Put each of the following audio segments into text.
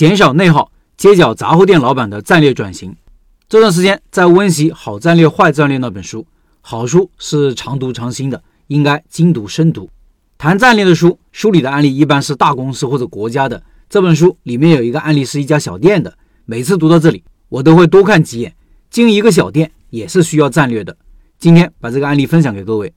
减少内耗，街角杂货店老板的战略转型。这段时间在温习《好战略坏战略》那本书，好书是常读常新的，应该精读深读。谈战略的书，书里的案例一般是大公司或者国家的。这本书里面有一个案例是一家小店的，每次读到这里，我都会多看几眼。经营一个小店也是需要战略的。今天把这个案例分享给各位。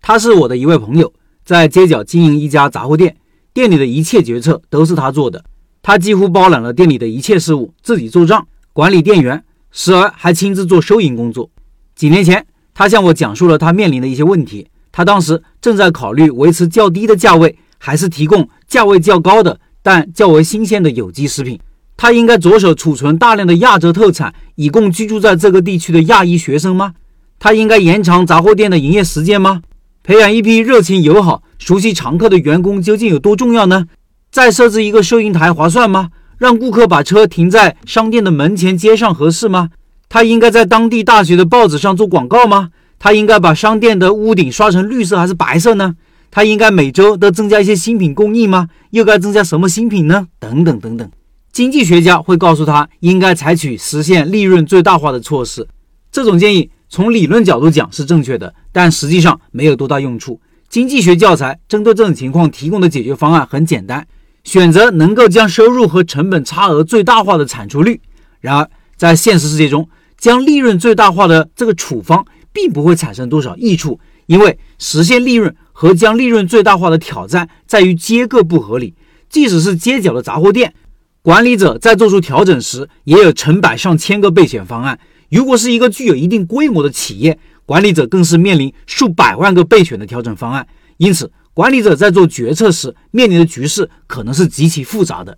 他是我的一位朋友，在街角经营一家杂货店，店里的一切决策都是他做的。他几乎包揽了店里的一切事务，自己做账、管理店员，时而还亲自做收银工作。几年前，他向我讲述了他面临的一些问题。他当时正在考虑维持较低的价位，还是提供价位较高的但较为新鲜的有机食品。他应该着手储存大量的亚洲特产，以供居住在这个地区的亚裔学生吗？他应该延长杂货店的营业时间吗？培养一批热情友好、熟悉常客的员工究竟有多重要呢？再设置一个收银台划算吗？让顾客把车停在商店的门前街上合适吗？他应该在当地大学的报纸上做广告吗？他应该把商店的屋顶刷成绿色还是白色呢？他应该每周都增加一些新品供应吗？又该增加什么新品呢？等等等等。经济学家会告诉他，应该采取实现利润最大化的措施。这种建议从理论角度讲是正确的，但实际上没有多大用处。经济学教材针对这种情况提供的解决方案很简单：选择能够将收入和成本差额最大化的产出率。然而，在现实世界中，将利润最大化的这个处方并不会产生多少益处，因为实现利润和将利润最大化的挑战在于结构不合理。即使是街角的杂货店。管理者在做出调整时，也有成百上千个备选方案。如果是一个具有一定规模的企业，管理者更是面临数百万个备选的调整方案。因此，管理者在做决策时面临的局势可能是极其复杂的。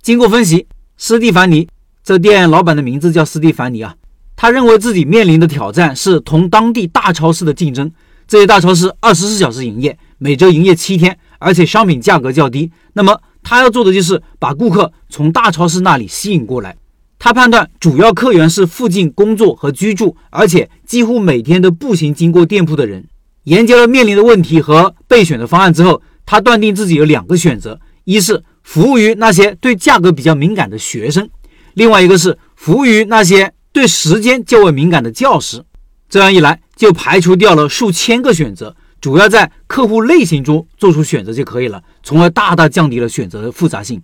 经过分析，斯蒂凡尼这店老板的名字叫斯蒂凡尼啊，他认为自己面临的挑战是同当地大超市的竞争。这些大超市二十四小时营业，每周营业七天，而且商品价格较低。那么，他要做的就是把顾客从大超市那里吸引过来。他判断主要客源是附近工作和居住，而且几乎每天都步行经过店铺的人。研究了面临的问题和备选的方案之后，他断定自己有两个选择：一是服务于那些对价格比较敏感的学生，另外一个是服务于那些对时间较为敏感的教师。这样一来，就排除掉了数千个选择。主要在客户类型中做出选择就可以了，从而大大降低了选择的复杂性。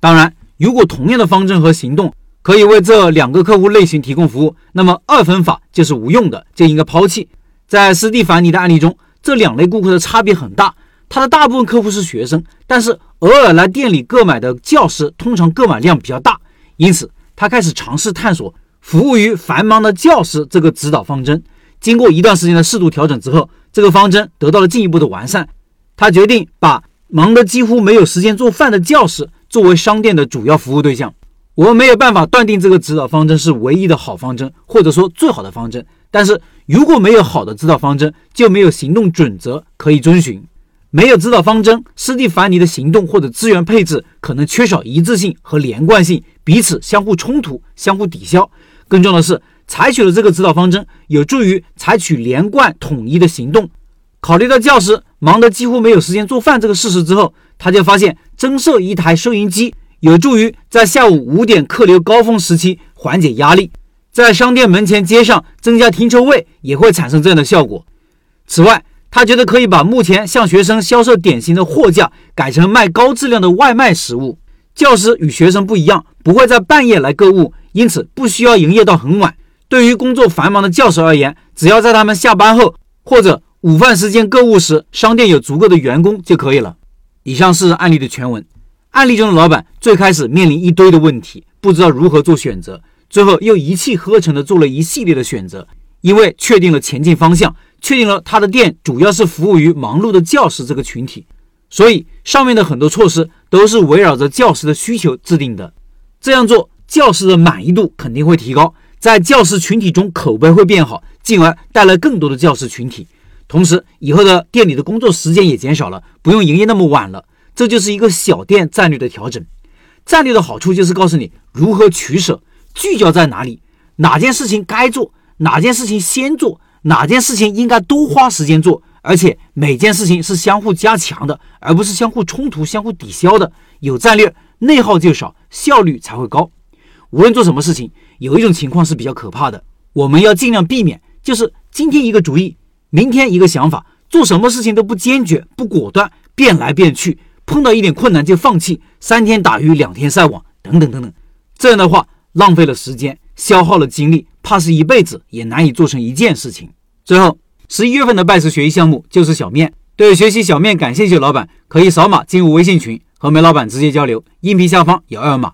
当然，如果同样的方针和行动可以为这两个客户类型提供服务，那么二分法就是无用的，就应该抛弃。在斯蒂凡尼的案例中，这两类顾客的差别很大。他的大部分客户是学生，但是偶尔来店里购买的教师通常购买量比较大，因此他开始尝试探索服务于繁忙的教师这个指导方针。经过一段时间的适度调整之后，这个方针得到了进一步的完善。他决定把忙得几乎没有时间做饭的教师作为商店的主要服务对象。我们没有办法断定这个指导方针是唯一的好方针，或者说最好的方针。但是如果没有好的指导方针，就没有行动准则可以遵循。没有指导方针，斯蒂凡尼的行动或者资源配置可能缺少一致性和连贯性，彼此相互冲突、相互抵消。更重要的是。采取了这个指导方针，有助于采取连贯统一的行动。考虑到教师忙得几乎没有时间做饭这个事实之后，他就发现增设一台收银机有助于在下午五点客流高峰时期缓解压力。在商店门前街上增加停车位也会产生这样的效果。此外，他觉得可以把目前向学生销售典型的货架改成卖高质量的外卖食物。教师与学生不一样，不会在半夜来购物，因此不需要营业到很晚。对于工作繁忙的教师而言，只要在他们下班后或者午饭时间购物时，商店有足够的员工就可以了。以上是案例的全文。案例中的老板最开始面临一堆的问题，不知道如何做选择，最后又一气呵成的做了一系列的选择。因为确定了前进方向，确定了他的店主要是服务于忙碌的教师这个群体，所以上面的很多措施都是围绕着教师的需求制定的。这样做，教师的满意度肯定会提高。在教师群体中口碑会变好，进而带来更多的教师群体。同时，以后的店里的工作时间也减少了，不用营业那么晚了。这就是一个小店战略的调整。战略的好处就是告诉你如何取舍，聚焦在哪里，哪件事情该做，哪件事情先做，哪件事情应该多花时间做，而且每件事情是相互加强的，而不是相互冲突、相互抵消的。有战略，内耗就少，效率才会高。无论做什么事情，有一种情况是比较可怕的，我们要尽量避免，就是今天一个主意，明天一个想法，做什么事情都不坚决、不果断，变来变去，碰到一点困难就放弃，三天打鱼两天晒网，等等等等。这样的话，浪费了时间，消耗了精力，怕是一辈子也难以做成一件事情。最后，十一月份的拜师学习项目就是小面。对学习小面感兴趣的老板，可以扫码进入微信群，和梅老板直接交流。音频下方有二维码。